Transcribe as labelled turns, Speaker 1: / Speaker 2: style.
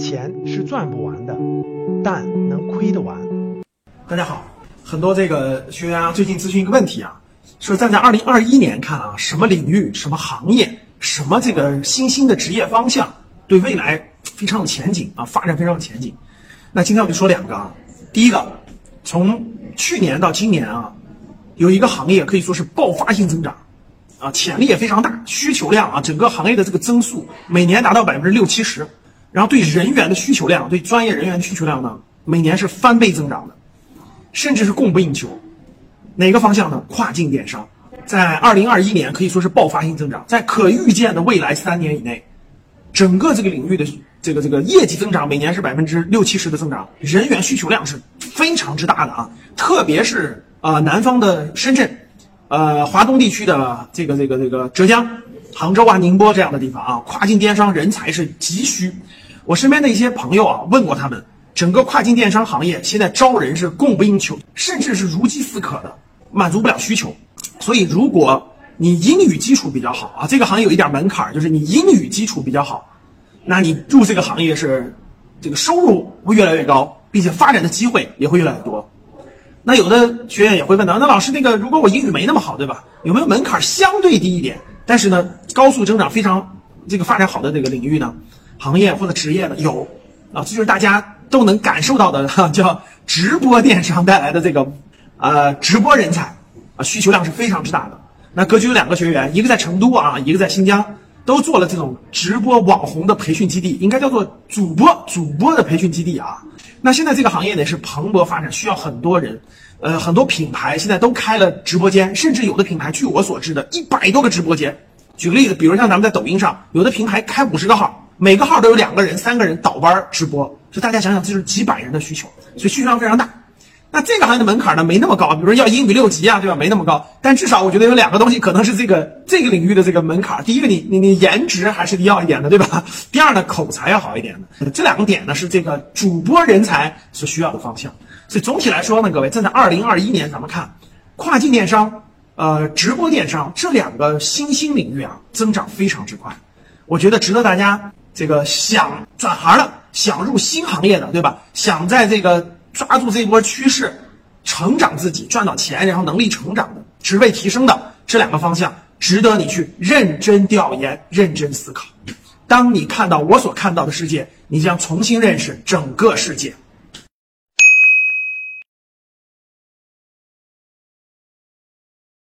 Speaker 1: 钱是赚不完的，但能亏得完。
Speaker 2: 大家好，很多这个学员啊，最近咨询一个问题啊，说站在二零二一年看啊，什么领域、什么行业、什么这个新兴的职业方向，对未来非常有前景啊，发展非常有前景。那今天我就说两个啊，第一个，从去年到今年啊，有一个行业可以说是爆发性增长。啊，潜力也非常大，需求量啊，整个行业的这个增速每年达到百分之六七十，然后对人员的需求量，对专业人员的需求量呢，每年是翻倍增长的，甚至是供不应求。哪个方向呢？跨境电商，在二零二一年可以说是爆发性增长，在可预见的未来三年以内，整个这个领域的这个这个业绩增长每年是百分之六七十的增长，人员需求量是非常之大的啊，特别是啊南方的深圳。呃，华东地区的这个这个这个浙江、杭州啊、宁波这样的地方啊，跨境电商人才是急需。我身边的一些朋友啊，问过他们，整个跨境电商行业现在招人是供不应求，甚至是如饥似渴的，满足不了需求。所以，如果你英语基础比较好啊，这个行业有一点门槛，就是你英语基础比较好，那你入这个行业是这个收入会越来越高，并且发展的机会也会越来越多。那有的学员也会问到，那老师那个，如果我英语没那么好，对吧？有没有门槛相对低一点，但是呢，高速增长非常这个发展好的这个领域呢？行业或者职业呢？有啊，这就是大家都能感受到的哈，叫直播电商带来的这个呃直播人才啊，需求量是非常之大的。那格局有两个学员，一个在成都啊，一个在新疆，都做了这种直播网红的培训基地，应该叫做主播主播的培训基地啊。那现在这个行业呢是蓬勃发展，需要很多人，呃，很多品牌现在都开了直播间，甚至有的品牌，据我所知的，一百多个直播间。举个例子，比如像咱们在抖音上，有的平台开五十个号，每个号都有两个人、三个人倒班直播，所以大家想想，这就是几百人的需求，所以需求量非常大。那这个行业的门槛呢，没那么高，比如说要英语六级啊，对吧？没那么高，但至少我觉得有两个东西可能是这个这个领域的这个门槛。第一个，你你你颜值还是要一点的，对吧？第二呢，口才要好一点的。这两个点呢，是这个主播人才所需要的方向。所以总体来说呢，各位站在二零二一年，咱们看跨境电商、呃直播电商这两个新兴领域啊，增长非常之快。我觉得值得大家这个想转行的、想入新行业的，对吧？想在这个。抓住这波趋势，成长自己，赚到钱，然后能力成长的、职位提升的这两个方向，值得你去认真调研、认真思考。当你看到我所看到的世界，你将重新认识整个世界。